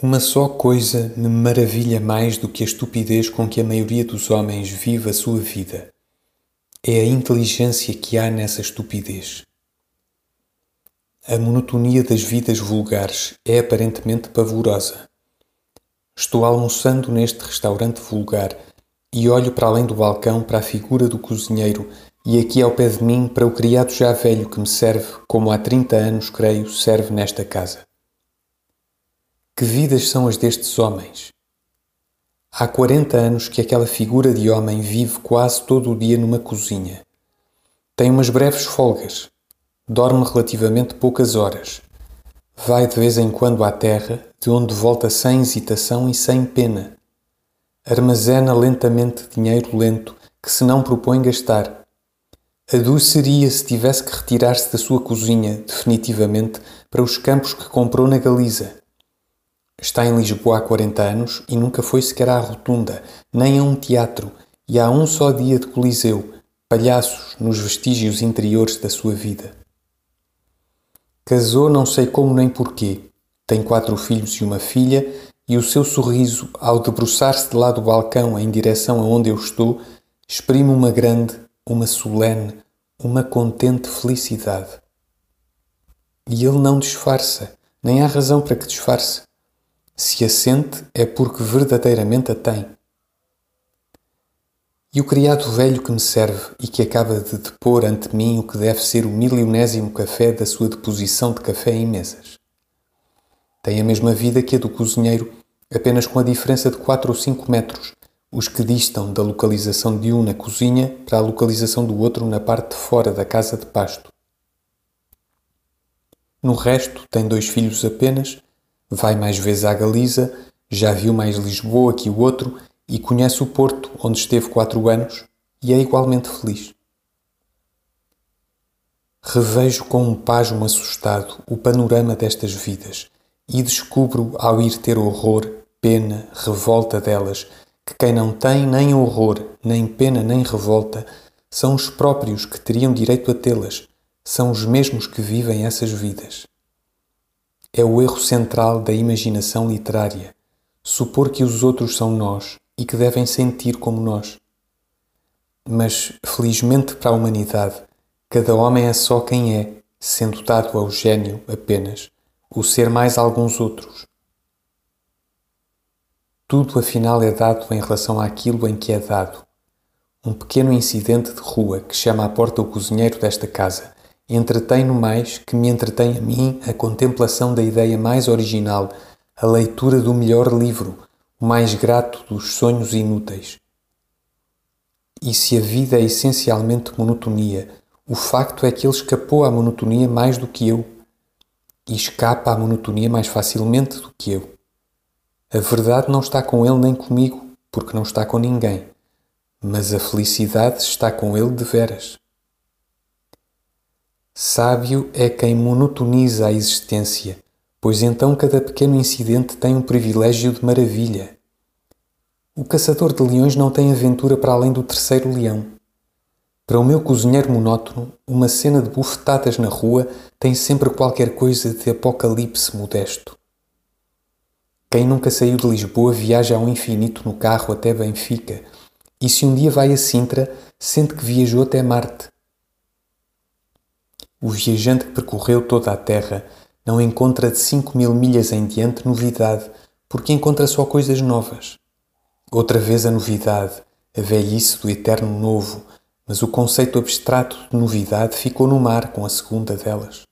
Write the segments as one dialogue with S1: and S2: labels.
S1: Uma só coisa me maravilha mais do que a estupidez com que a maioria dos homens vive a sua vida. É a inteligência que há nessa estupidez. A monotonia das vidas vulgares é aparentemente pavorosa. Estou almoçando neste restaurante vulgar e olho para além do balcão para a figura do cozinheiro e aqui ao pé de mim para o criado já velho que me serve, como há 30 anos, creio, serve nesta casa. Que vidas são as destes homens? Há 40 anos que aquela figura de homem vive quase todo o dia numa cozinha. Tem umas breves folgas. Dorme relativamente poucas horas. Vai de vez em quando à terra, de onde volta sem hesitação e sem pena. Armazena lentamente dinheiro lento que se não propõe gastar. Adoeceria se tivesse que retirar-se da sua cozinha, definitivamente, para os campos que comprou na Galiza Está em Lisboa há 40 anos e nunca foi sequer à rotunda, nem a um teatro, e há um só dia de Coliseu, palhaços nos vestígios interiores da sua vida. Casou não sei como nem porquê. Tem quatro filhos e uma filha, e o seu sorriso, ao debruçar-se de lá do balcão em direção aonde eu estou, exprime uma grande, uma solene, uma contente felicidade. E ele não disfarça, nem há razão para que disfarce. Se a sente é porque verdadeiramente a tem. E o criado velho que me serve e que acaba de depor ante mim o que deve ser o milionésimo café da sua deposição de café em mesas. Tem a mesma vida que a do cozinheiro, apenas com a diferença de 4 ou 5 metros, os que distam da localização de um na cozinha para a localização do outro na parte de fora da casa de pasto. No resto, tem dois filhos apenas Vai mais vezes à Galiza, já viu mais Lisboa que o outro e conhece o Porto, onde esteve quatro anos, e é igualmente feliz. Revejo com um pasmo assustado o panorama destas vidas e descubro, ao ir ter horror, pena, revolta delas, que quem não tem nem horror, nem pena, nem revolta, são os próprios que teriam direito a tê-las, são os mesmos que vivem essas vidas. É o erro central da imaginação literária supor que os outros são nós e que devem sentir como nós. Mas, felizmente para a humanidade, cada homem é só quem é, sendo dado ao gênio apenas o ser mais alguns outros. Tudo afinal é dado em relação àquilo em que é dado. Um pequeno incidente de rua que chama à porta o cozinheiro desta casa Entretém-no mais que me entretém a mim a contemplação da ideia mais original, a leitura do melhor livro, o mais grato dos sonhos inúteis. E se a vida é essencialmente monotonia, o facto é que ele escapou à monotonia mais do que eu. E escapa à monotonia mais facilmente do que eu. A verdade não está com ele nem comigo, porque não está com ninguém. Mas a felicidade está com ele de veras. Sábio é quem monotoniza a existência, pois então cada pequeno incidente tem um privilégio de maravilha. O caçador de leões não tem aventura para além do terceiro leão. Para o meu cozinheiro monótono, uma cena de bufetadas na rua tem sempre qualquer coisa de apocalipse modesto. Quem nunca saiu de Lisboa viaja ao infinito no carro até Benfica, e se um dia vai a Sintra, sente que viajou até Marte o viajante que percorreu toda a Terra não encontra de cinco mil milhas em diante novidade, porque encontra só coisas novas. Outra vez a novidade, a velhice do eterno novo, mas o conceito abstrato de novidade ficou no mar com a segunda delas.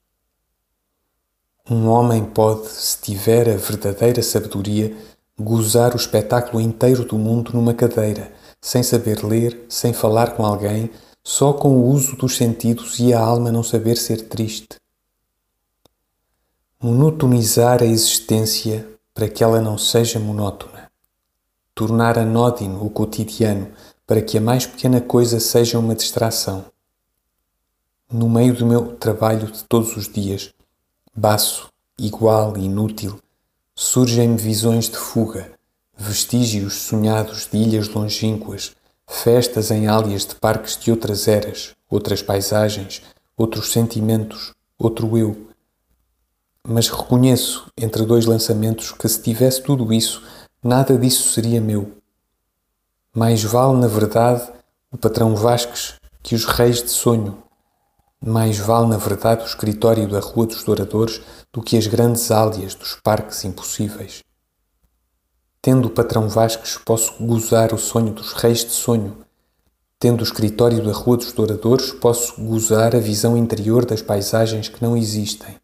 S1: Um homem pode, se tiver a verdadeira sabedoria, gozar o espetáculo inteiro do mundo numa cadeira, sem saber ler, sem falar com alguém, só com o uso dos sentidos e a alma não saber ser triste. Monotonizar a existência para que ela não seja monótona. Tornar anódino o cotidiano para que a mais pequena coisa seja uma distração. No meio do meu trabalho de todos os dias, baço, igual e inútil, surgem-me visões de fuga, vestígios sonhados de ilhas longínquas, festas em álias de parques de outras eras, outras paisagens, outros sentimentos, outro eu. Mas reconheço, entre dois lançamentos, que se tivesse tudo isso, nada disso seria meu. Mais vale, na verdade, o patrão Vasques que os reis de sonho. Mais vale, na verdade, o escritório da Rua dos Douradores do que as grandes álias dos parques impossíveis. Tendo o patrão Vasques, posso gozar o sonho dos reis de sonho. Tendo o escritório da Rua dos Douradores, posso gozar a visão interior das paisagens que não existem.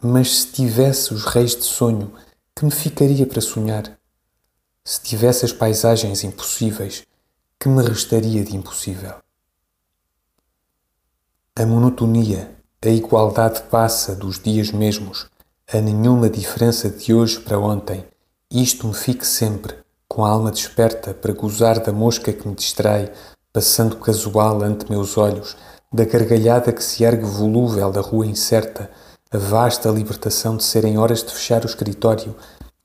S1: Mas se tivesse os reis de sonho, que me ficaria para sonhar? Se tivesse as paisagens impossíveis, que me restaria de impossível? A monotonia, a igualdade passa dos dias mesmos, a nenhuma diferença de hoje para ontem isto me fique sempre, com a alma desperta para gozar da mosca que me distrai, passando casual ante meus olhos, da gargalhada que se ergue volúvel da rua incerta, a vasta libertação de serem horas de fechar o escritório,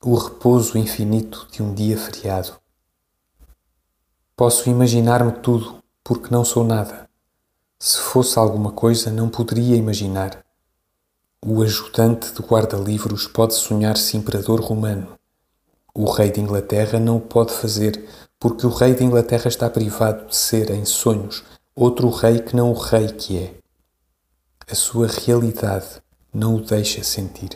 S1: o repouso infinito de um dia feriado. Posso imaginar-me tudo, porque não sou nada. Se fosse alguma coisa, não poderia imaginar. O ajudante de guarda-livros pode sonhar-se imperador romano. O rei de Inglaterra não o pode fazer, porque o rei de Inglaterra está privado de ser, em sonhos, outro rei que não o rei que é. A sua realidade não o deixa sentir.